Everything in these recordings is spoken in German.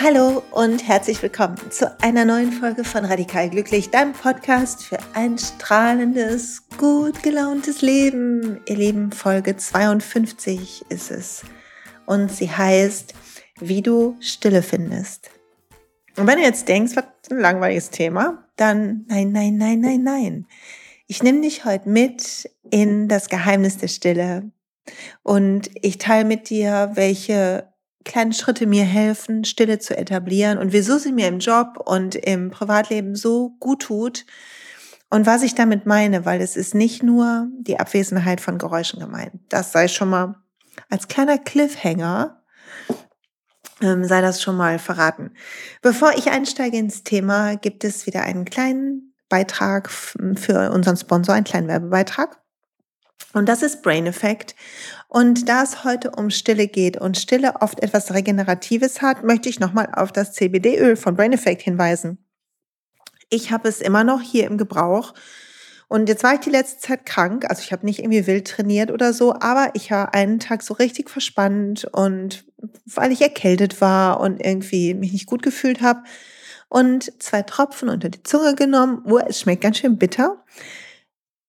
Hallo und herzlich willkommen zu einer neuen Folge von Radikal Glücklich, deinem Podcast für ein strahlendes, gut gelauntes Leben. Ihr Lieben, Folge 52 ist es. Und sie heißt, wie du Stille findest. Und wenn du jetzt denkst, was ein langweiliges Thema, dann nein, nein, nein, nein, nein. Ich nehme dich heute mit in das Geheimnis der Stille. Und ich teile mit dir, welche kleine Schritte mir helfen, Stille zu etablieren und wieso sie mir im Job und im Privatleben so gut tut und was ich damit meine, weil es ist nicht nur die Abwesenheit von Geräuschen gemeint. Das sei schon mal als kleiner Cliffhanger ähm, sei das schon mal verraten. Bevor ich einsteige ins Thema, gibt es wieder einen kleinen Beitrag für unseren Sponsor, einen kleinen Werbebeitrag. Und das ist Brain Effect. Und da es heute um Stille geht und Stille oft etwas Regeneratives hat, möchte ich nochmal auf das CBD-Öl von Brain Effect hinweisen. Ich habe es immer noch hier im Gebrauch. Und jetzt war ich die letzte Zeit krank, also ich habe nicht irgendwie wild trainiert oder so, aber ich war einen Tag so richtig verspannt und weil ich erkältet war und irgendwie mich nicht gut gefühlt habe und zwei Tropfen unter die Zunge genommen. Oh, es schmeckt ganz schön bitter.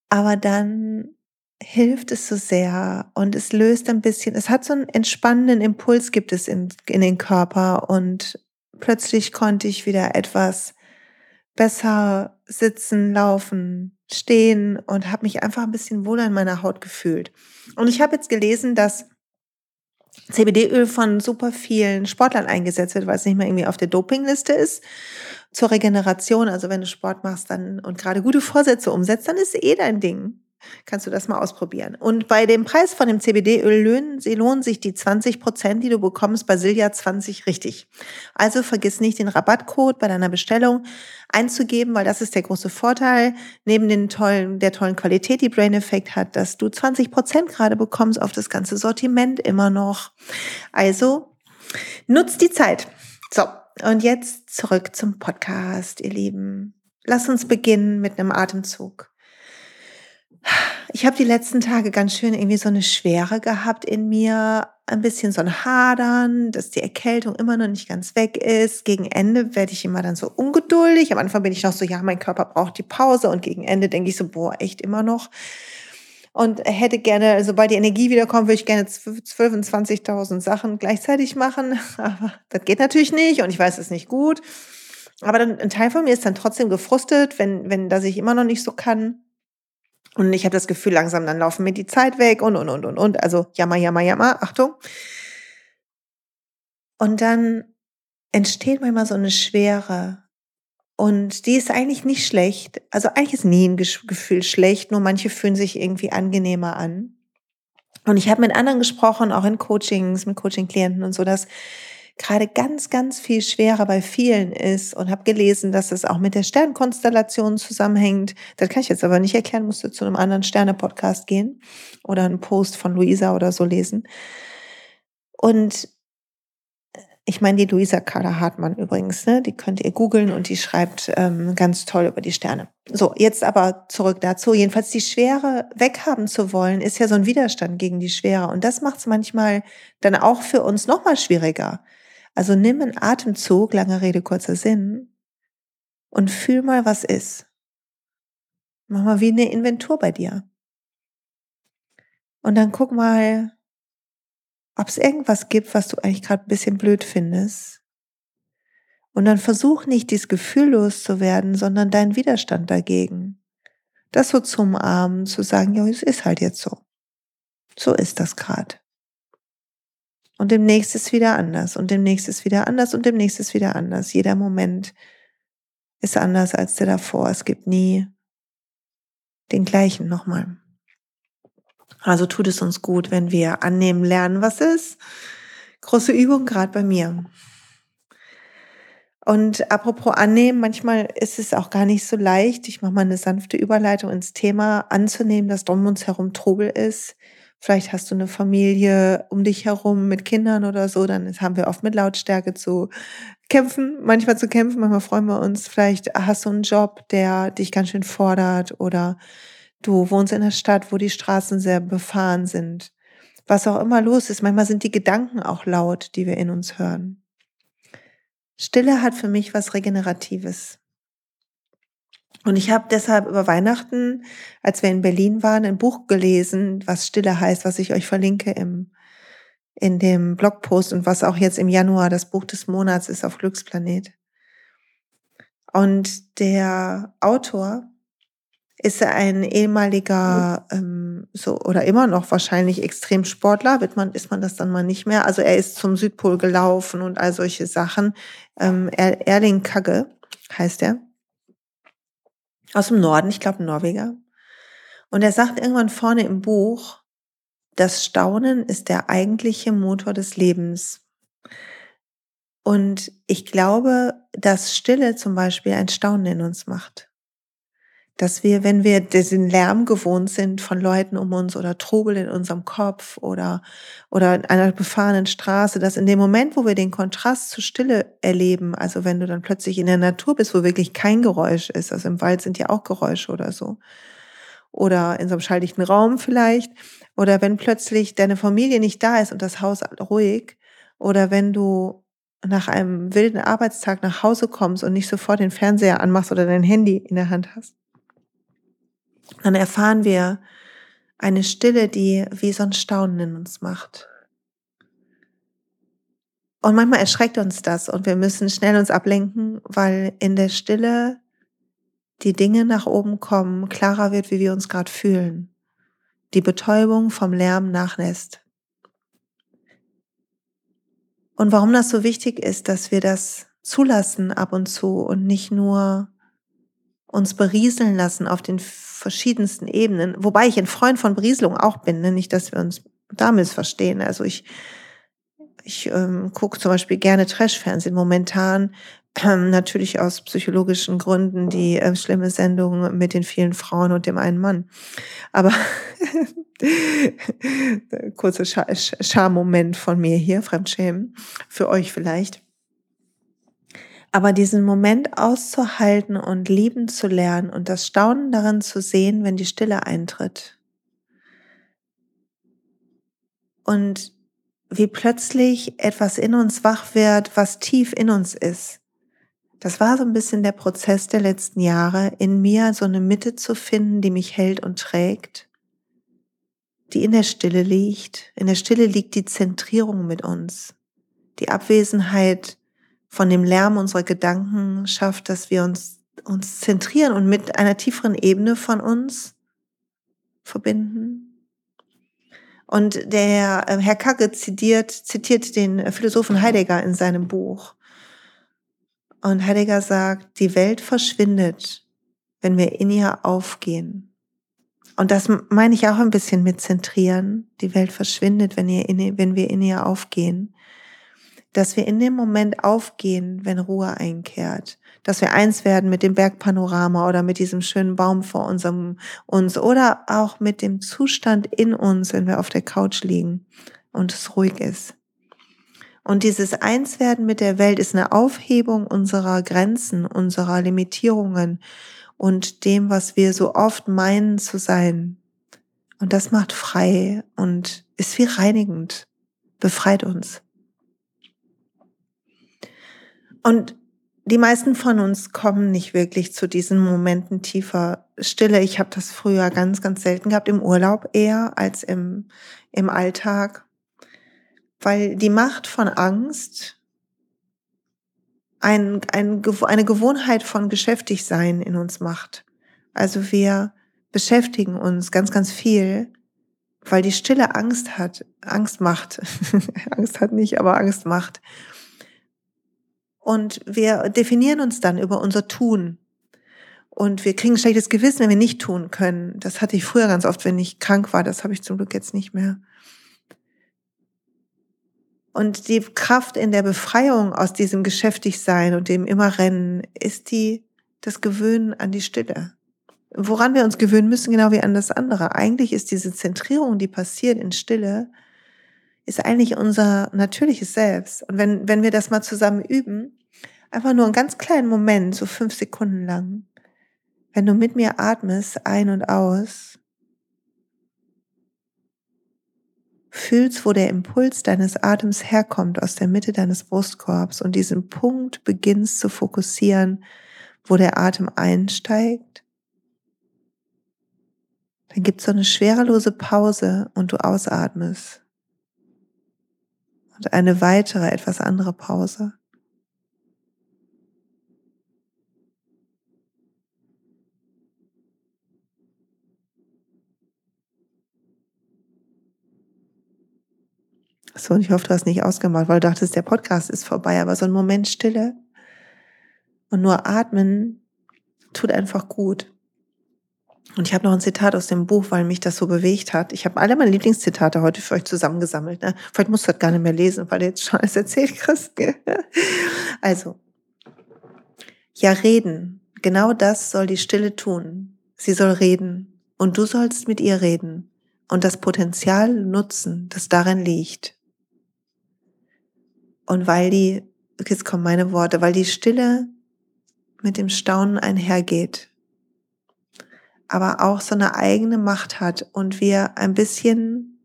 Aber dann hilft es so sehr und es löst ein bisschen, es hat so einen entspannenden Impuls, gibt es in, in den Körper und plötzlich konnte ich wieder etwas besser sitzen, laufen, stehen und habe mich einfach ein bisschen wohler in meiner Haut gefühlt. Und ich habe jetzt gelesen, dass CBD-Öl von super vielen Sportlern eingesetzt wird, weil es nicht mehr irgendwie auf der Dopingliste ist. Zur Regeneration, also wenn du Sport machst dann und gerade gute Vorsätze umsetzt, dann ist eh dein Ding kannst du das mal ausprobieren. Und bei dem Preis von dem CBD-Öl lohnen, sich die 20 Prozent, die du bekommst bei Silja 20 richtig. Also vergiss nicht, den Rabattcode bei deiner Bestellung einzugeben, weil das ist der große Vorteil, neben den tollen, der tollen Qualität, die Brain Effect hat, dass du 20 Prozent gerade bekommst auf das ganze Sortiment immer noch. Also, nutzt die Zeit. So. Und jetzt zurück zum Podcast, ihr Lieben. Lass uns beginnen mit einem Atemzug. Ich habe die letzten Tage ganz schön irgendwie so eine Schwere gehabt in mir, ein bisschen so ein Hadern, dass die Erkältung immer noch nicht ganz weg ist. Gegen Ende werde ich immer dann so ungeduldig. Am Anfang bin ich noch so, ja, mein Körper braucht die Pause und gegen Ende denke ich so, boah, echt immer noch. Und hätte gerne, sobald die Energie wiederkommt, würde ich gerne 12.000 und 20.000 Sachen gleichzeitig machen. Aber das geht natürlich nicht und ich weiß es nicht gut. Aber dann, ein Teil von mir ist dann trotzdem gefrustet, wenn, wenn das ich immer noch nicht so kann. Und ich habe das Gefühl, langsam dann laufen mir die Zeit weg und, und, und, und, und. Also jammer, jammer, jammer, Achtung. Und dann entsteht manchmal so eine Schwere. Und die ist eigentlich nicht schlecht. Also eigentlich ist nie ein Gefühl schlecht, nur manche fühlen sich irgendwie angenehmer an. Und ich habe mit anderen gesprochen, auch in Coachings, mit Coaching-Klienten und so, dass gerade ganz, ganz viel schwerer bei vielen ist und habe gelesen, dass es auch mit der Sternkonstellation zusammenhängt. Das kann ich jetzt aber nicht erklären, musste zu einem anderen Sterne-Podcast gehen oder einen Post von Luisa oder so lesen. Und ich meine die Luisa Carla Hartmann übrigens, ne? die könnt ihr googeln und die schreibt ähm, ganz toll über die Sterne. So, jetzt aber zurück dazu. Jedenfalls die Schwere weghaben zu wollen, ist ja so ein Widerstand gegen die Schwere. Und das macht es manchmal dann auch für uns nochmal schwieriger. Also nimm einen Atemzug, lange Rede, kurzer Sinn, und fühl mal, was ist. Mach mal wie eine Inventur bei dir. Und dann guck mal, ob es irgendwas gibt, was du eigentlich gerade ein bisschen blöd findest. Und dann versuch nicht, dieses Gefühl loszuwerden, sondern deinen Widerstand dagegen. Das so zu umarmen, zu sagen, ja, es ist halt jetzt so. So ist das gerade. Und demnächst ist wieder anders und demnächst ist wieder anders und demnächst ist wieder anders. Jeder Moment ist anders als der davor. Es gibt nie den gleichen nochmal. Also tut es uns gut, wenn wir annehmen lernen, was ist. Große Übung, gerade bei mir. Und apropos annehmen, manchmal ist es auch gar nicht so leicht. Ich mache mal eine sanfte Überleitung ins Thema anzunehmen, dass um uns herum Trubel ist. Vielleicht hast du eine Familie um dich herum mit Kindern oder so, dann haben wir oft mit Lautstärke zu kämpfen, manchmal zu kämpfen, manchmal freuen wir uns. Vielleicht hast du einen Job, der dich ganz schön fordert oder du wohnst in einer Stadt, wo die Straßen sehr befahren sind. Was auch immer los ist, manchmal sind die Gedanken auch laut, die wir in uns hören. Stille hat für mich was Regeneratives. Und ich habe deshalb über Weihnachten, als wir in Berlin waren, ein Buch gelesen, was Stille heißt, was ich euch verlinke im, in dem Blogpost und was auch jetzt im Januar das Buch des Monats ist auf Glücksplanet. Und der Autor ist ein ehemaliger ähm, so oder immer noch wahrscheinlich Extremsportler, wird man ist man das dann mal nicht mehr. Also er ist zum Südpol gelaufen und all solche Sachen. Ähm, Erling Kagge heißt er aus dem Norden, ich glaube Norweger. Und er sagt irgendwann vorne im Buch, das Staunen ist der eigentliche Motor des Lebens. Und ich glaube, dass Stille zum Beispiel ein Staunen in uns macht dass wir, wenn wir diesen Lärm gewohnt sind von Leuten um uns oder Trubel in unserem Kopf oder, oder in einer befahrenen Straße, dass in dem Moment, wo wir den Kontrast zu Stille erleben, also wenn du dann plötzlich in der Natur bist, wo wirklich kein Geräusch ist, also im Wald sind ja auch Geräusche oder so, oder in so einem schalldichten Raum vielleicht, oder wenn plötzlich deine Familie nicht da ist und das Haus ruhig, oder wenn du nach einem wilden Arbeitstag nach Hause kommst und nicht sofort den Fernseher anmachst oder dein Handy in der Hand hast dann erfahren wir eine Stille, die wie so ein Staunen in uns macht. Und manchmal erschreckt uns das und wir müssen schnell uns ablenken, weil in der Stille die Dinge nach oben kommen, klarer wird, wie wir uns gerade fühlen. Die Betäubung vom Lärm nachlässt. Und warum das so wichtig ist, dass wir das zulassen ab und zu und nicht nur uns berieseln lassen auf den verschiedensten Ebenen, wobei ich ein Freund von Berieselung auch bin, ne? nicht, dass wir uns da missverstehen. Also ich, ich ähm, gucke zum Beispiel gerne Trash-Fernsehen momentan, ähm, natürlich aus psychologischen Gründen die äh, schlimme Sendung mit den vielen Frauen und dem einen Mann. Aber kurzer Schammoment von mir hier, Fremdschämen, für euch vielleicht. Aber diesen Moment auszuhalten und lieben zu lernen und das Staunen darin zu sehen, wenn die Stille eintritt. Und wie plötzlich etwas in uns wach wird, was tief in uns ist. Das war so ein bisschen der Prozess der letzten Jahre, in mir so eine Mitte zu finden, die mich hält und trägt, die in der Stille liegt. In der Stille liegt die Zentrierung mit uns, die Abwesenheit von dem Lärm unserer Gedanken schafft, dass wir uns, uns zentrieren und mit einer tieferen Ebene von uns verbinden. Und der äh, Herr Kagge zitiert, zitiert den Philosophen Heidegger in seinem Buch. Und Heidegger sagt, die Welt verschwindet, wenn wir in ihr aufgehen. Und das meine ich auch ein bisschen mit zentrieren. Die Welt verschwindet, wenn, ihr in, wenn wir in ihr aufgehen dass wir in dem Moment aufgehen, wenn Ruhe einkehrt, dass wir eins werden mit dem Bergpanorama oder mit diesem schönen Baum vor unserem uns oder auch mit dem Zustand in uns, wenn wir auf der Couch liegen und es ruhig ist. Und dieses Einswerden mit der Welt ist eine Aufhebung unserer Grenzen, unserer Limitierungen und dem, was wir so oft meinen zu sein. Und das macht frei und ist wie reinigend, befreit uns. Und die meisten von uns kommen nicht wirklich zu diesen Momenten tiefer Stille. Ich habe das früher ganz, ganz selten gehabt, im Urlaub eher als im, im Alltag, weil die Macht von Angst ein, ein, eine Gewohnheit von Geschäftigsein in uns macht. Also wir beschäftigen uns ganz, ganz viel, weil die Stille Angst hat, Angst macht. Angst hat nicht, aber Angst macht. Und wir definieren uns dann über unser Tun. Und wir kriegen ein schlechtes Gewissen, wenn wir nicht tun können. Das hatte ich früher ganz oft, wenn ich krank war. Das habe ich zum Glück jetzt nicht mehr. Und die Kraft in der Befreiung aus diesem Geschäftigsein und dem Immerrennen ist die, das Gewöhnen an die Stille. Woran wir uns gewöhnen müssen, genau wie an das andere. Eigentlich ist diese Zentrierung, die passiert in Stille, ist eigentlich unser natürliches Selbst. Und wenn, wenn wir das mal zusammen üben, einfach nur einen ganz kleinen Moment, so fünf Sekunden lang, wenn du mit mir atmest, ein und aus, fühlst, wo der Impuls deines Atems herkommt aus der Mitte deines Brustkorbs und diesen Punkt beginnst zu fokussieren, wo der Atem einsteigt, dann gibt es so eine schwerelose Pause und du ausatmest. Und eine weitere, etwas andere Pause. So, und ich hoffe, du hast nicht ausgemacht, weil du dachtest, der Podcast ist vorbei, aber so ein Moment Stille und nur atmen tut einfach gut. Und ich habe noch ein Zitat aus dem Buch, weil mich das so bewegt hat. Ich habe alle meine Lieblingszitate heute für euch zusammengesammelt. Ne? Vielleicht musst du das gar nicht mehr lesen, weil du jetzt schon alles erzählt kriegst. Also, ja, reden. Genau das soll die Stille tun. Sie soll reden. Und du sollst mit ihr reden und das Potenzial nutzen, das darin liegt. Und weil die, jetzt kommen meine Worte, weil die Stille mit dem Staunen einhergeht, aber auch so eine eigene Macht hat und wir ein bisschen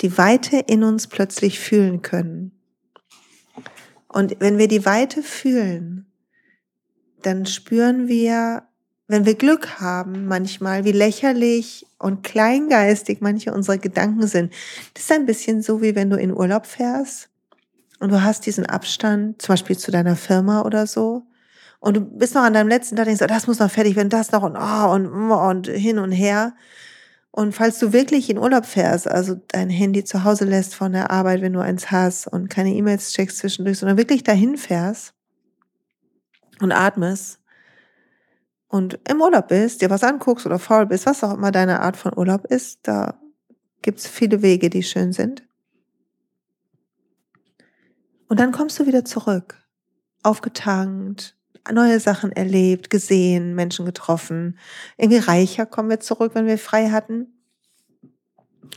die Weite in uns plötzlich fühlen können. Und wenn wir die Weite fühlen, dann spüren wir, wenn wir Glück haben, manchmal, wie lächerlich und kleingeistig manche unserer Gedanken sind. Das ist ein bisschen so, wie wenn du in Urlaub fährst und du hast diesen Abstand, zum Beispiel zu deiner Firma oder so, und du bist noch an deinem letzten Tag, denkst, oh, das muss noch fertig werden, das noch und oh, und, und hin und her. Und falls du wirklich in Urlaub fährst, also dein Handy zu Hause lässt von der Arbeit, wenn du eins hast und keine E-Mails checkst zwischendurch, sondern wirklich dahin fährst und atmest und im Urlaub bist, dir was anguckst oder faul bist, was auch immer deine Art von Urlaub ist, da gibt's viele Wege, die schön sind. Und dann kommst du wieder zurück, aufgetankt, neue Sachen erlebt, gesehen, Menschen getroffen. Irgendwie reicher kommen wir zurück, wenn wir frei hatten.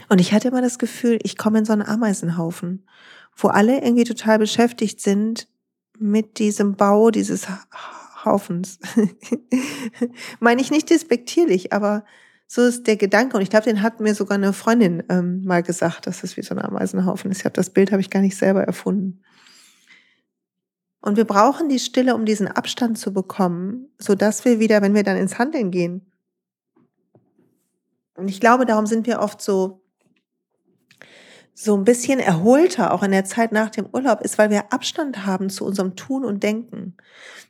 Und ich hatte immer das Gefühl, ich komme in so einen Ameisenhaufen, wo alle irgendwie total beschäftigt sind mit diesem Bau dieses Haufens. Meine ich nicht despektierlich, aber so ist der Gedanke. Und ich glaube, den hat mir sogar eine Freundin ähm, mal gesagt, dass das wie so ein Ameisenhaufen ist. Ich habe das Bild habe ich gar nicht selber erfunden. Und wir brauchen die Stille, um diesen Abstand zu bekommen, so dass wir wieder, wenn wir dann ins Handeln gehen. Und ich glaube, darum sind wir oft so so ein bisschen erholter, auch in der Zeit nach dem Urlaub, ist, weil wir Abstand haben zu unserem Tun und Denken.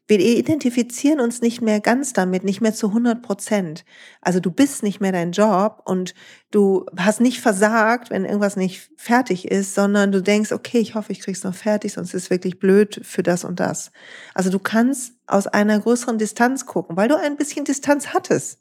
Wir identifizieren uns nicht mehr ganz damit, nicht mehr zu 100 Prozent. Also du bist nicht mehr dein Job und du hast nicht versagt, wenn irgendwas nicht fertig ist, sondern du denkst, okay, ich hoffe, ich krieg's noch fertig, sonst ist es wirklich blöd für das und das. Also du kannst aus einer größeren Distanz gucken, weil du ein bisschen Distanz hattest.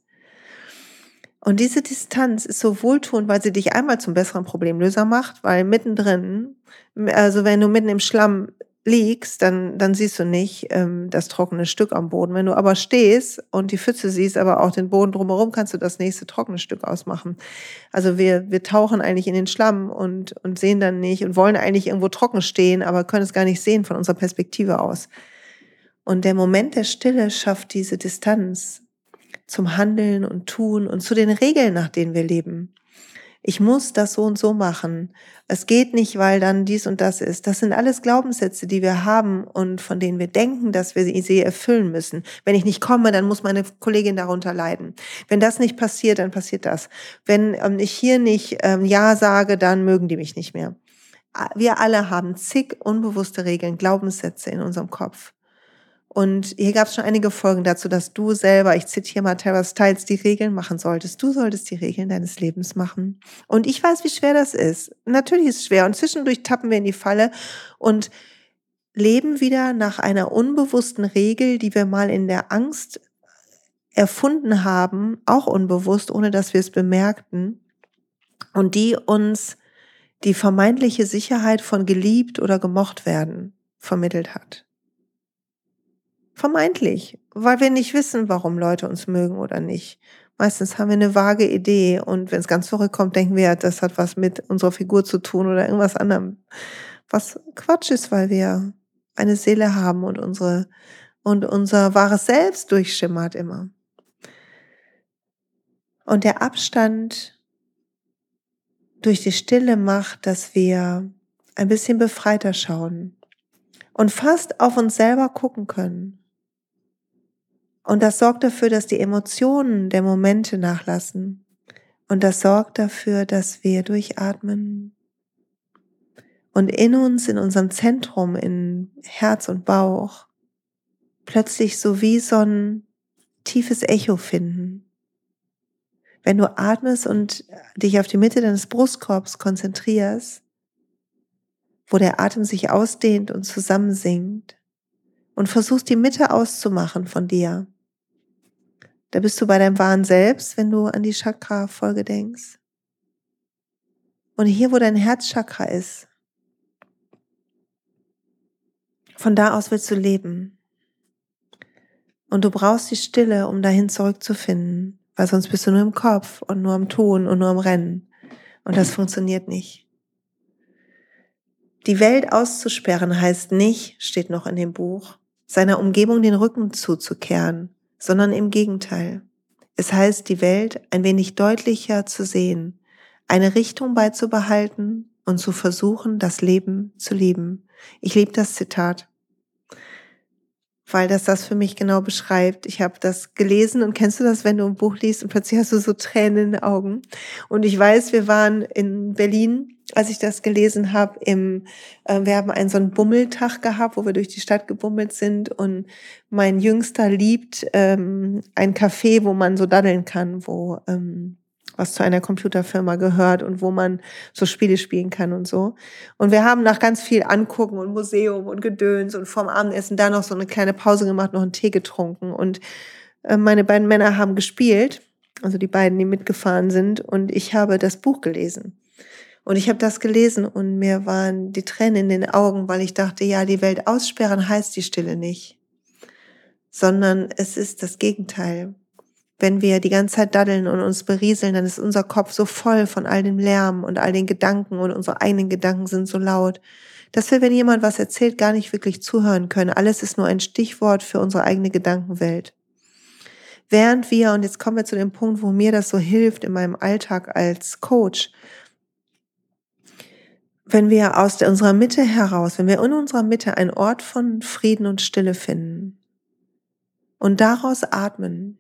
Und diese Distanz ist so wohltuend, weil sie dich einmal zum besseren Problemlöser macht, weil mittendrin, also wenn du mitten im Schlamm liegst, dann, dann siehst du nicht ähm, das trockene Stück am Boden. Wenn du aber stehst und die Pfütze siehst, aber auch den Boden drumherum, kannst du das nächste trockene Stück ausmachen. Also wir, wir tauchen eigentlich in den Schlamm und, und sehen dann nicht und wollen eigentlich irgendwo trocken stehen, aber können es gar nicht sehen von unserer Perspektive aus. Und der Moment der Stille schafft diese Distanz zum Handeln und Tun und zu den Regeln, nach denen wir leben. Ich muss das so und so machen. Es geht nicht, weil dann dies und das ist. Das sind alles Glaubenssätze, die wir haben und von denen wir denken, dass wir sie erfüllen müssen. Wenn ich nicht komme, dann muss meine Kollegin darunter leiden. Wenn das nicht passiert, dann passiert das. Wenn ähm, ich hier nicht ähm, Ja sage, dann mögen die mich nicht mehr. Wir alle haben zig unbewusste Regeln, Glaubenssätze in unserem Kopf. Und hier gab es schon einige Folgen dazu, dass du selber, ich zitiere mal Tara Stiles, die Regeln machen solltest. Du solltest die Regeln deines Lebens machen. Und ich weiß, wie schwer das ist. Natürlich ist es schwer. Und zwischendurch tappen wir in die Falle und leben wieder nach einer unbewussten Regel, die wir mal in der Angst erfunden haben, auch unbewusst, ohne dass wir es bemerkten. Und die uns die vermeintliche Sicherheit von geliebt oder gemocht werden vermittelt hat. Vermeintlich, weil wir nicht wissen, warum Leute uns mögen oder nicht. Meistens haben wir eine vage Idee und wenn es ganz zurückkommt, denken wir, das hat was mit unserer Figur zu tun oder irgendwas anderem. Was Quatsch ist, weil wir eine Seele haben und unsere und unser wahres Selbst durchschimmert immer. Und der Abstand durch die Stille macht, dass wir ein bisschen befreiter schauen und fast auf uns selber gucken können. Und das sorgt dafür, dass die Emotionen der Momente nachlassen. Und das sorgt dafür, dass wir durchatmen und in uns, in unserem Zentrum, in Herz und Bauch, plötzlich so wie so ein tiefes Echo finden. Wenn du atmest und dich auf die Mitte deines Brustkorbs konzentrierst, wo der Atem sich ausdehnt und zusammensinkt und versuchst die Mitte auszumachen von dir. Da bist du bei deinem wahren Selbst, wenn du an die Chakra-Folge denkst. Und hier, wo dein Herzchakra ist, von da aus willst du leben. Und du brauchst die Stille, um dahin zurückzufinden, weil sonst bist du nur im Kopf und nur am Tun und nur am Rennen. Und das funktioniert nicht. Die Welt auszusperren heißt nicht, steht noch in dem Buch, seiner Umgebung den Rücken zuzukehren, sondern im Gegenteil. Es heißt, die Welt ein wenig deutlicher zu sehen, eine Richtung beizubehalten und zu versuchen, das Leben zu lieben. Ich liebe das Zitat weil das das für mich genau beschreibt. Ich habe das gelesen und kennst du das, wenn du ein Buch liest und plötzlich hast du so Tränen in den Augen. Und ich weiß, wir waren in Berlin, als ich das gelesen habe, im, äh, wir haben einen so einen Bummeltag gehabt, wo wir durch die Stadt gebummelt sind und mein Jüngster liebt ähm, ein Café, wo man so daddeln kann, wo ähm, was zu einer Computerfirma gehört und wo man so Spiele spielen kann und so. Und wir haben nach ganz viel Angucken und Museum und Gedöns und vorm Abendessen da noch so eine kleine Pause gemacht, noch einen Tee getrunken und äh, meine beiden Männer haben gespielt, also die beiden, die mitgefahren sind und ich habe das Buch gelesen. Und ich habe das gelesen und mir waren die Tränen in den Augen, weil ich dachte, ja, die Welt aussperren heißt die Stille nicht, sondern es ist das Gegenteil wenn wir die ganze Zeit daddeln und uns berieseln, dann ist unser Kopf so voll von all dem Lärm und all den Gedanken und unsere eigenen Gedanken sind so laut, dass wir, wenn jemand was erzählt, gar nicht wirklich zuhören können. Alles ist nur ein Stichwort für unsere eigene Gedankenwelt. Während wir, und jetzt kommen wir zu dem Punkt, wo mir das so hilft in meinem Alltag als Coach, wenn wir aus unserer Mitte heraus, wenn wir in unserer Mitte einen Ort von Frieden und Stille finden und daraus atmen,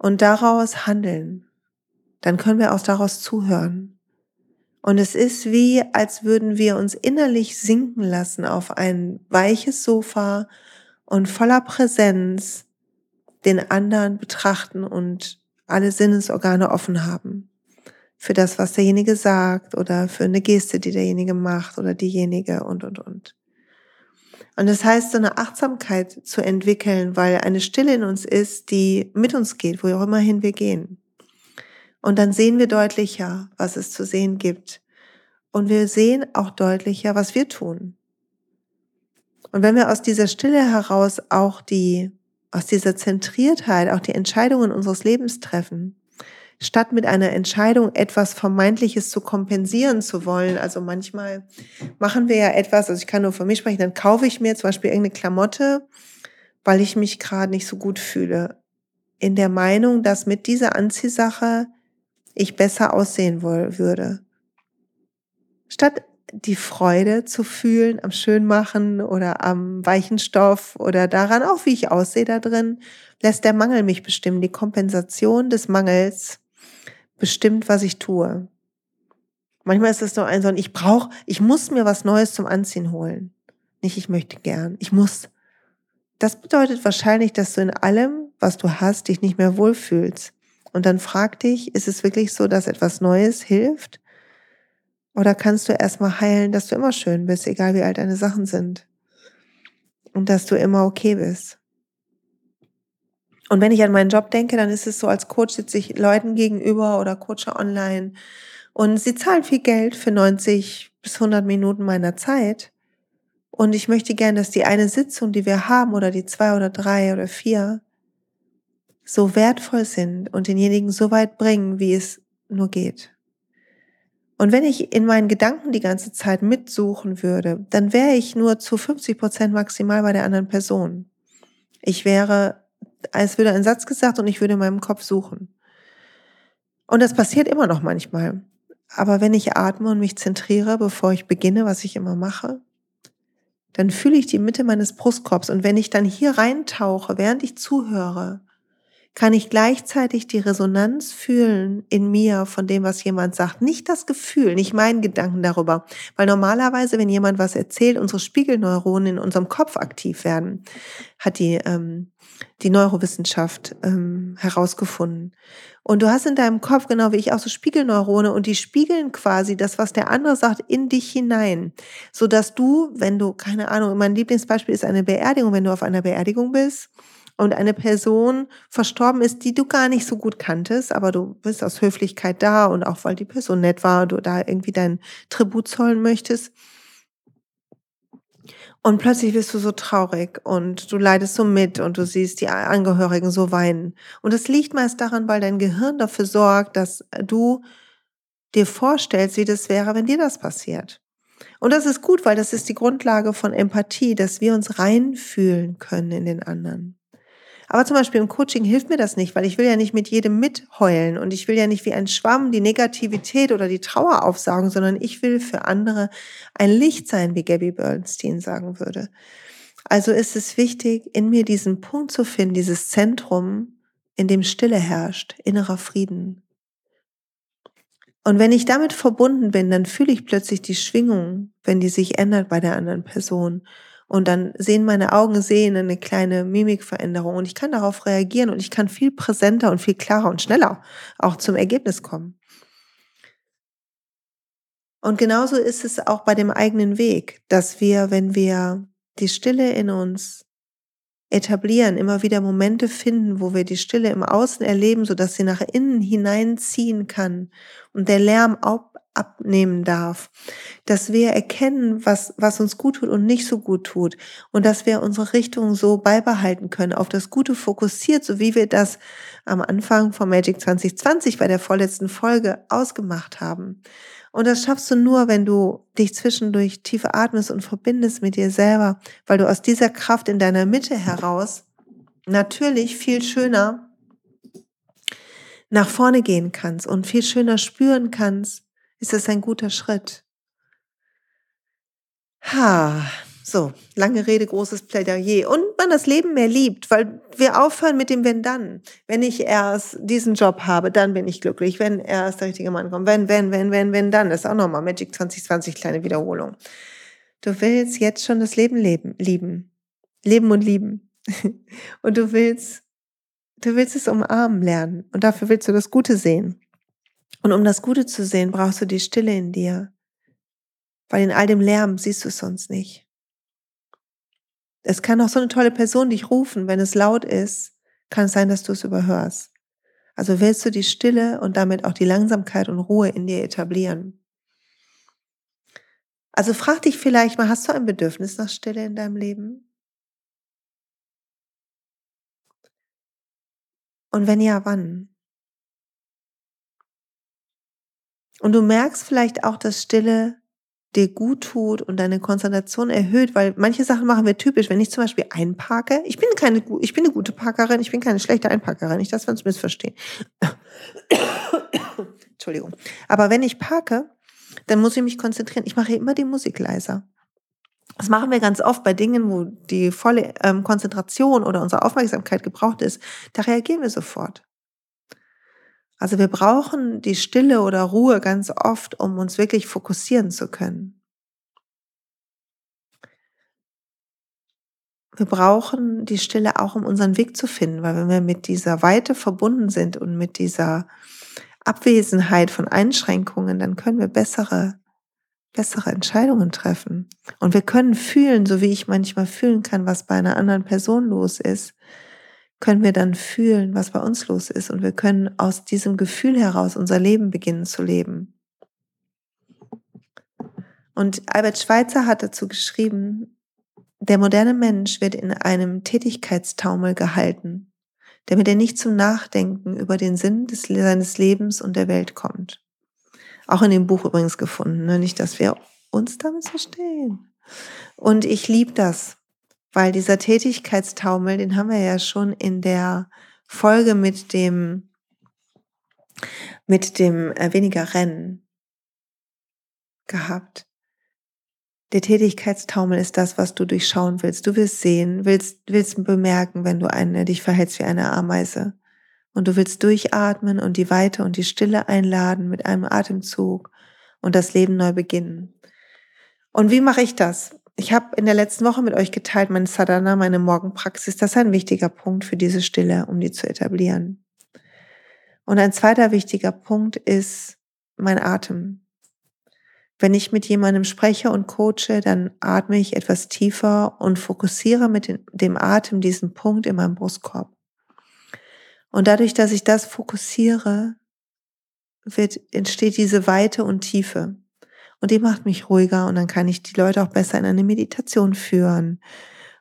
und daraus handeln, dann können wir auch daraus zuhören. Und es ist wie, als würden wir uns innerlich sinken lassen auf ein weiches Sofa und voller Präsenz den anderen betrachten und alle Sinnesorgane offen haben. Für das, was derjenige sagt oder für eine Geste, die derjenige macht oder diejenige und, und, und. Und das heißt, so eine Achtsamkeit zu entwickeln, weil eine Stille in uns ist, die mit uns geht, wo auch immerhin wir gehen. Und dann sehen wir deutlicher, was es zu sehen gibt. Und wir sehen auch deutlicher, was wir tun. Und wenn wir aus dieser Stille heraus auch die, aus dieser Zentriertheit auch die Entscheidungen unseres Lebens treffen, statt mit einer Entscheidung etwas Vermeintliches zu kompensieren zu wollen. Also manchmal machen wir ja etwas, also ich kann nur von mir sprechen, dann kaufe ich mir zum Beispiel irgendeine Klamotte, weil ich mich gerade nicht so gut fühle. In der Meinung, dass mit dieser Anziehsache ich besser aussehen würde. Statt die Freude zu fühlen am Schönmachen oder am weichen Stoff oder daran auch, wie ich aussehe da drin, lässt der Mangel mich bestimmen. Die Kompensation des Mangels bestimmt, was ich tue. Manchmal ist es so ein, so ein ich brauche, ich muss mir was Neues zum Anziehen holen. Nicht, ich möchte gern, ich muss. Das bedeutet wahrscheinlich, dass du in allem, was du hast, dich nicht mehr wohlfühlst. Und dann frag dich, ist es wirklich so, dass etwas Neues hilft? Oder kannst du erstmal heilen, dass du immer schön bist, egal wie alt deine Sachen sind? Und dass du immer okay bist? Und wenn ich an meinen Job denke, dann ist es so, als Coach sitze ich Leuten gegenüber oder coache online und sie zahlen viel Geld für 90 bis 100 Minuten meiner Zeit. Und ich möchte gern, dass die eine Sitzung, die wir haben oder die zwei oder drei oder vier, so wertvoll sind und denjenigen so weit bringen, wie es nur geht. Und wenn ich in meinen Gedanken die ganze Zeit mitsuchen würde, dann wäre ich nur zu 50 Prozent maximal bei der anderen Person. Ich wäre als würde ein Satz gesagt und ich würde in meinem Kopf suchen. Und das passiert immer noch manchmal. Aber wenn ich atme und mich zentriere, bevor ich beginne, was ich immer mache, dann fühle ich die Mitte meines Brustkorbs. Und wenn ich dann hier reintauche, während ich zuhöre, kann ich gleichzeitig die Resonanz fühlen in mir von dem, was jemand sagt. Nicht das Gefühl, nicht meinen Gedanken darüber. Weil normalerweise, wenn jemand was erzählt, unsere Spiegelneuronen in unserem Kopf aktiv werden, hat die, ähm, die Neurowissenschaft ähm, herausgefunden. Und du hast in deinem Kopf, genau wie ich, auch so Spiegelneurone und die spiegeln quasi das, was der andere sagt, in dich hinein. So dass du, wenn du, keine Ahnung, mein Lieblingsbeispiel ist eine Beerdigung, wenn du auf einer Beerdigung bist, und eine Person verstorben ist, die du gar nicht so gut kanntest, aber du bist aus Höflichkeit da und auch weil die Person nett war, du da irgendwie dein Tribut zollen möchtest. Und plötzlich wirst du so traurig und du leidest so mit und du siehst die Angehörigen so weinen. Und es liegt meist daran, weil dein Gehirn dafür sorgt, dass du dir vorstellst, wie das wäre, wenn dir das passiert. Und das ist gut, weil das ist die Grundlage von Empathie, dass wir uns reinfühlen können in den anderen. Aber zum Beispiel im Coaching hilft mir das nicht, weil ich will ja nicht mit jedem mitheulen und ich will ja nicht wie ein Schwamm die Negativität oder die Trauer aufsaugen, sondern ich will für andere ein Licht sein, wie Gabby Bernstein sagen würde. Also ist es wichtig, in mir diesen Punkt zu finden, dieses Zentrum, in dem Stille herrscht, innerer Frieden. Und wenn ich damit verbunden bin, dann fühle ich plötzlich die Schwingung, wenn die sich ändert bei der anderen Person. Und dann sehen meine Augen sehen eine kleine Mimikveränderung und ich kann darauf reagieren und ich kann viel präsenter und viel klarer und schneller auch zum Ergebnis kommen. Und genauso ist es auch bei dem eigenen Weg, dass wir, wenn wir die Stille in uns etablieren, immer wieder Momente finden, wo wir die Stille im Außen erleben, so dass sie nach innen hineinziehen kann und der Lärm abnehmen darf, dass wir erkennen, was, was uns gut tut und nicht so gut tut und dass wir unsere Richtung so beibehalten können, auf das Gute fokussiert, so wie wir das am Anfang von Magic 2020 bei der vorletzten Folge ausgemacht haben. Und das schaffst du nur, wenn du dich zwischendurch tief atmest und verbindest mit dir selber, weil du aus dieser Kraft in deiner Mitte heraus natürlich viel schöner nach vorne gehen kannst und viel schöner spüren kannst, ist es ein guter Schritt. Ha, so, lange Rede, großes Plädoyer. Und man das Leben mehr liebt, weil wir aufhören mit dem Wenn dann. Wenn ich erst diesen Job habe, dann bin ich glücklich. Wenn erst der richtige Mann kommt. Wenn, wenn, wenn, wenn, wenn, dann. Das ist auch nochmal Magic 2020, kleine Wiederholung. Du willst jetzt schon das Leben leben, lieben. Leben und lieben. Und du willst, du willst es umarmen lernen. Und dafür willst du das Gute sehen. Und um das Gute zu sehen, brauchst du die Stille in dir. Weil in all dem Lärm siehst du es sonst nicht. Es kann auch so eine tolle Person dich rufen, wenn es laut ist, kann es sein, dass du es überhörst. Also willst du die Stille und damit auch die Langsamkeit und Ruhe in dir etablieren. Also frag dich vielleicht mal, hast du ein Bedürfnis nach Stille in deinem Leben? Und wenn ja, wann? Und du merkst vielleicht auch, dass Stille dir gut tut und deine Konzentration erhöht, weil manche Sachen machen wir typisch. Wenn ich zum Beispiel einparke, ich bin keine, ich bin eine gute Parkerin, ich bin keine schlechte Einparkerin, nicht, dass wir uns missverstehen. Entschuldigung. Aber wenn ich parke, dann muss ich mich konzentrieren. Ich mache immer die Musik leiser. Das machen wir ganz oft bei Dingen, wo die volle ähm, Konzentration oder unsere Aufmerksamkeit gebraucht ist. Da reagieren wir sofort. Also wir brauchen die Stille oder Ruhe ganz oft, um uns wirklich fokussieren zu können. Wir brauchen die Stille auch, um unseren Weg zu finden, weil wenn wir mit dieser Weite verbunden sind und mit dieser Abwesenheit von Einschränkungen, dann können wir bessere, bessere Entscheidungen treffen. Und wir können fühlen, so wie ich manchmal fühlen kann, was bei einer anderen Person los ist können wir dann fühlen, was bei uns los ist. Und wir können aus diesem Gefühl heraus unser Leben beginnen zu leben. Und Albert Schweitzer hat dazu geschrieben, der moderne Mensch wird in einem Tätigkeitstaumel gehalten, damit er nicht zum Nachdenken über den Sinn des, seines Lebens und der Welt kommt. Auch in dem Buch übrigens gefunden, ne? nicht, dass wir uns damit verstehen. Und ich liebe das, weil dieser Tätigkeitstaumel, den haben wir ja schon in der Folge mit dem, mit dem äh, weniger Rennen gehabt. Der Tätigkeitstaumel ist das, was du durchschauen willst. Du willst sehen, willst, willst bemerken, wenn du eine, dich verhältst wie eine Ameise. Und du willst durchatmen und die Weite und die Stille einladen mit einem Atemzug und das Leben neu beginnen. Und wie mache ich das? Ich habe in der letzten Woche mit euch geteilt, mein Sadhana, meine Morgenpraxis. Das ist ein wichtiger Punkt für diese Stille, um die zu etablieren. Und ein zweiter wichtiger Punkt ist mein Atem. Wenn ich mit jemandem spreche und coache, dann atme ich etwas tiefer und fokussiere mit dem Atem diesen Punkt in meinem Brustkorb. Und dadurch, dass ich das fokussiere, wird, entsteht diese Weite und Tiefe. Und die macht mich ruhiger und dann kann ich die Leute auch besser in eine Meditation führen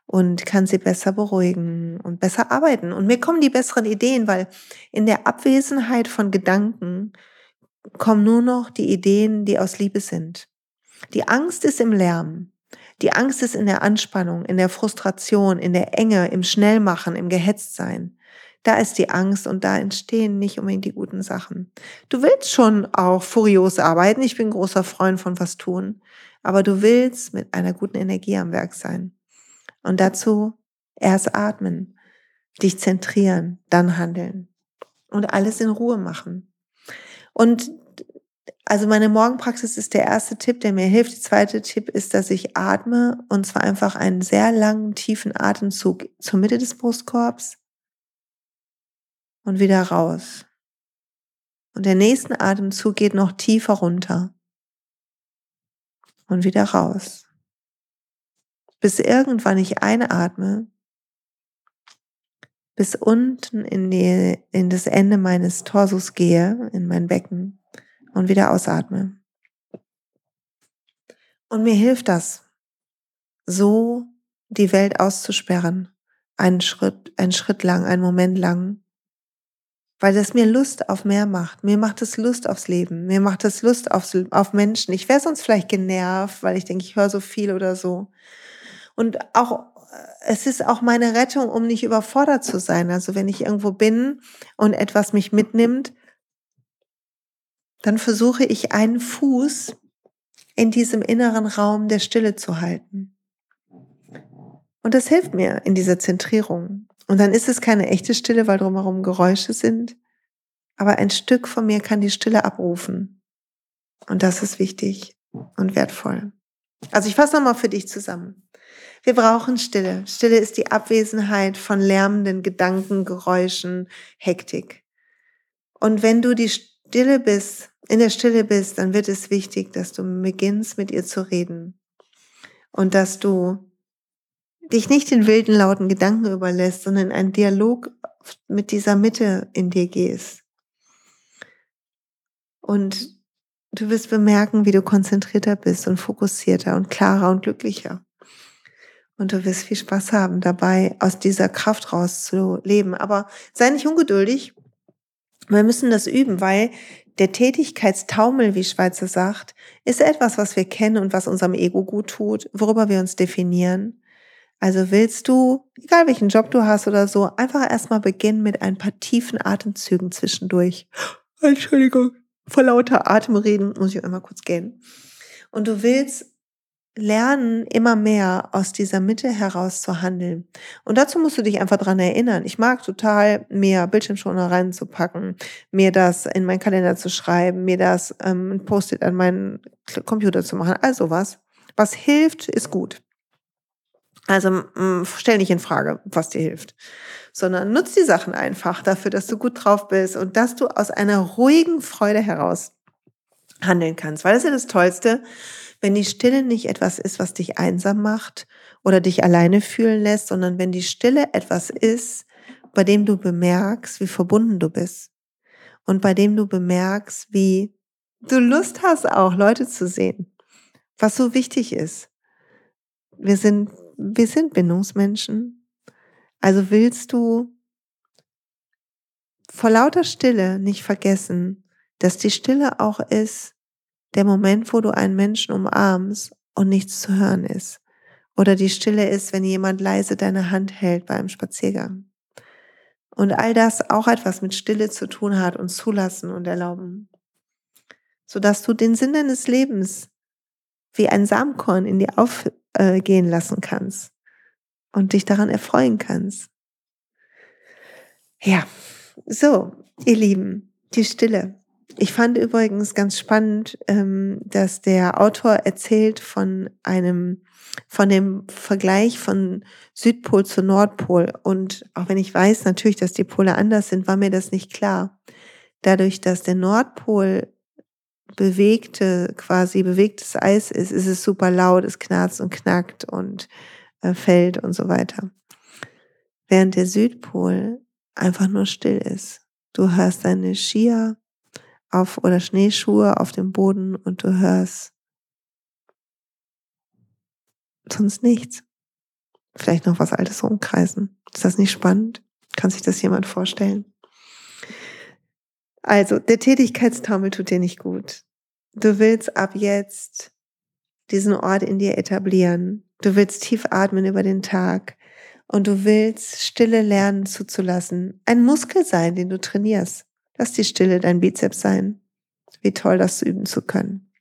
und kann sie besser beruhigen und besser arbeiten. Und mir kommen die besseren Ideen, weil in der Abwesenheit von Gedanken kommen nur noch die Ideen, die aus Liebe sind. Die Angst ist im Lärm. Die Angst ist in der Anspannung, in der Frustration, in der Enge, im Schnellmachen, im Gehetztsein. Da ist die Angst und da entstehen nicht unbedingt die guten Sachen. Du willst schon auch furios arbeiten. Ich bin großer Freund von was tun. Aber du willst mit einer guten Energie am Werk sein. Und dazu erst atmen, dich zentrieren, dann handeln und alles in Ruhe machen. Und also meine Morgenpraxis ist der erste Tipp, der mir hilft. Der zweite Tipp ist, dass ich atme und zwar einfach einen sehr langen, tiefen Atemzug zur Mitte des Brustkorbs und wieder raus. Und der nächste Atemzug geht noch tiefer runter und wieder raus. Bis irgendwann ich einatme, bis unten in, die, in das Ende meines Torsos gehe, in mein Becken und wieder ausatme. Und mir hilft das, so die Welt auszusperren, einen Schritt, einen Schritt lang, einen Moment lang, weil das mir Lust auf mehr macht. Mir macht es Lust aufs Leben. Mir macht es Lust auf, auf Menschen. Ich wäre sonst vielleicht genervt, weil ich denke, ich höre so viel oder so. Und auch, es ist auch meine Rettung, um nicht überfordert zu sein. Also wenn ich irgendwo bin und etwas mich mitnimmt, dann versuche ich einen Fuß in diesem inneren Raum der Stille zu halten. Und das hilft mir in dieser Zentrierung. Und dann ist es keine echte Stille, weil drumherum Geräusche sind. Aber ein Stück von mir kann die Stille abrufen. Und das ist wichtig und wertvoll. Also ich fasse nochmal für dich zusammen. Wir brauchen Stille. Stille ist die Abwesenheit von lärmenden Gedanken, Geräuschen, Hektik. Und wenn du die Stille bist, in der Stille bist, dann wird es wichtig, dass du beginnst, mit ihr zu reden. Und dass du dich nicht den wilden, lauten Gedanken überlässt, sondern in einen Dialog mit dieser Mitte in dir gehst. Und du wirst bemerken, wie du konzentrierter bist und fokussierter und klarer und glücklicher. Und du wirst viel Spaß haben dabei, aus dieser Kraft rauszuleben. Aber sei nicht ungeduldig. Wir müssen das üben, weil der Tätigkeitstaumel, wie Schweizer sagt, ist etwas, was wir kennen und was unserem Ego gut tut, worüber wir uns definieren. Also willst du, egal welchen Job du hast oder so, einfach erstmal beginnen mit ein paar tiefen Atemzügen zwischendurch. Entschuldigung, vor lauter Atemreden muss ich einmal kurz gehen. Und du willst lernen, immer mehr aus dieser Mitte heraus zu handeln. Und dazu musst du dich einfach dran erinnern. Ich mag total, mehr Bildschirmschoner reinzupacken, mir das in meinen Kalender zu schreiben, mir das ähm, Post-it an meinen Computer zu machen, also was. Was hilft, ist gut. Also mm, stell nicht in Frage, was dir hilft, sondern nutz die Sachen einfach dafür, dass du gut drauf bist und dass du aus einer ruhigen Freude heraus handeln kannst. Weil das ist ja das Tollste, wenn die Stille nicht etwas ist, was dich einsam macht oder dich alleine fühlen lässt, sondern wenn die Stille etwas ist, bei dem du bemerkst, wie verbunden du bist und bei dem du bemerkst, wie du Lust hast, auch Leute zu sehen, was so wichtig ist. Wir sind wir sind Bindungsmenschen. Also willst du vor lauter Stille nicht vergessen, dass die Stille auch ist der Moment, wo du einen Menschen umarmst und nichts zu hören ist. Oder die Stille ist, wenn jemand leise deine Hand hält beim Spaziergang. Und all das auch etwas mit Stille zu tun hat und zulassen und erlauben. Sodass du den Sinn deines Lebens wie ein Samenkorn in dir aufgehen äh, lassen kannst und dich daran erfreuen kannst. Ja, so, ihr Lieben, die Stille. Ich fand übrigens ganz spannend, ähm, dass der Autor erzählt von einem, von dem Vergleich von Südpol zu Nordpol. Und auch wenn ich weiß natürlich, dass die Pole anders sind, war mir das nicht klar. Dadurch, dass der Nordpol bewegte, quasi bewegtes Eis ist, ist es super laut, es knarzt und knackt und äh, fällt und so weiter. Während der Südpol einfach nur still ist. Du hörst deine Skier auf oder Schneeschuhe auf dem Boden und du hörst sonst nichts. Vielleicht noch was Altes rumkreisen. Ist das nicht spannend? Kann sich das jemand vorstellen? Also, der Tätigkeitstaumel tut dir nicht gut. Du willst ab jetzt diesen Ort in dir etablieren. Du willst tief atmen über den Tag und du willst Stille lernen zuzulassen. Ein Muskel sein, den du trainierst. Lass die Stille dein Bizeps sein. Wie toll, das üben zu können.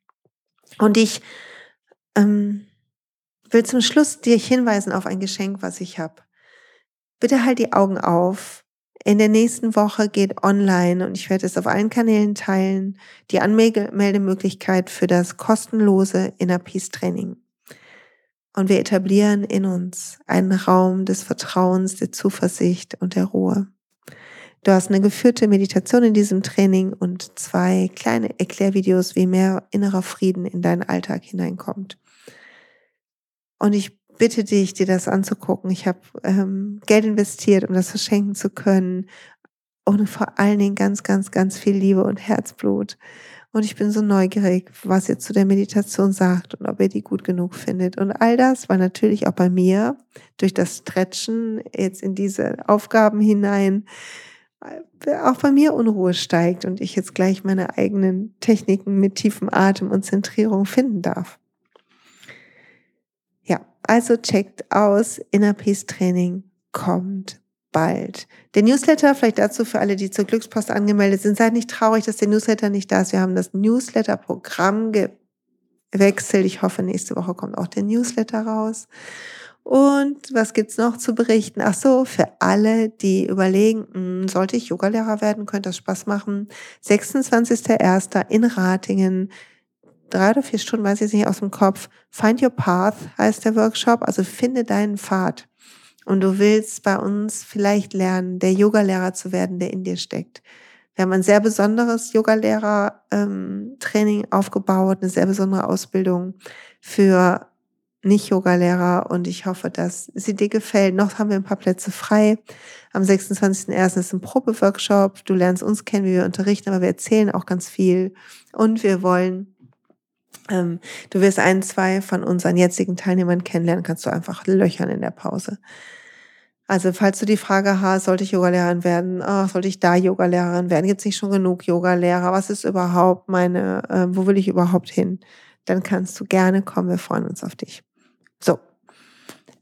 Und ich ähm, will zum Schluss dir hinweisen auf ein Geschenk, was ich habe. Bitte halt die Augen auf. In der nächsten Woche geht online und ich werde es auf allen Kanälen teilen, die Anmeldemöglichkeit für das kostenlose Inner Peace Training. Und wir etablieren in uns einen Raum des Vertrauens, der Zuversicht und der Ruhe. Du hast eine geführte Meditation in diesem Training und zwei kleine Erklärvideos, wie mehr innerer Frieden in deinen Alltag hineinkommt. Und ich bitte dich, dir das anzugucken. Ich habe ähm, Geld investiert, um das verschenken zu können. Und vor allen Dingen ganz, ganz, ganz viel Liebe und Herzblut. Und ich bin so neugierig, was ihr zu der Meditation sagt und ob ihr die gut genug findet. Und all das war natürlich auch bei mir durch das Stretchen jetzt in diese Aufgaben hinein äh, auch bei mir Unruhe steigt und ich jetzt gleich meine eigenen Techniken mit tiefem Atem und Zentrierung finden darf. Also checkt aus, Inner Peace Training kommt bald. Der Newsletter, vielleicht dazu für alle, die zur Glückspost angemeldet sind, seid nicht traurig, dass der Newsletter nicht da ist. Wir haben das Newsletter-Programm gewechselt. Ich hoffe, nächste Woche kommt auch der Newsletter raus. Und was gibt's noch zu berichten? Ach so, für alle, die überlegen, hm, sollte ich Yogalehrer werden, könnte das Spaß machen. 26.01. in Ratingen, drei oder vier Stunden, weiß ich jetzt nicht aus dem Kopf. Find Your Path heißt der Workshop, also finde deinen Pfad und du willst bei uns vielleicht lernen, der Yogalehrer zu werden, der in dir steckt. Wir haben ein sehr besonderes Yogalehrer-Training ähm, aufgebaut, eine sehr besondere Ausbildung für Nicht-Yogalehrer und ich hoffe, dass sie dir gefällt. Noch haben wir ein paar Plätze frei. Am 26.01. ist ein Probeworkshop. Du lernst uns kennen, wie wir unterrichten, aber wir erzählen auch ganz viel und wir wollen ähm, du wirst ein, zwei von unseren jetzigen Teilnehmern kennenlernen, kannst du einfach löchern in der Pause. Also falls du die Frage hast, sollte ich Yogalehrerin werden, oh, sollte ich da Yogalehrerin werden, gibt es nicht schon genug Yogalehrer, was ist überhaupt meine, äh, wo will ich überhaupt hin, dann kannst du gerne kommen, wir freuen uns auf dich. So,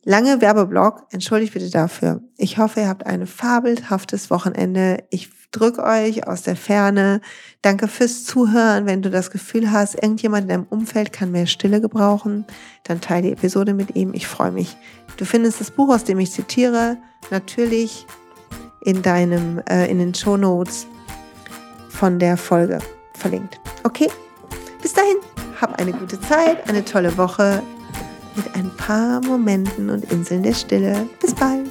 lange Werbeblock, entschuldigt bitte dafür. Ich hoffe, ihr habt ein fabelhaftes Wochenende. Ich drück euch aus der Ferne. Danke fürs Zuhören. Wenn du das Gefühl hast, irgendjemand in deinem Umfeld kann mehr Stille gebrauchen, dann teile die Episode mit ihm. Ich freue mich. Du findest das Buch, aus dem ich zitiere, natürlich in deinem, äh, in den Show Notes von der Folge verlinkt. Okay? Bis dahin, hab eine gute Zeit, eine tolle Woche mit ein paar Momenten und Inseln der Stille. Bis bald.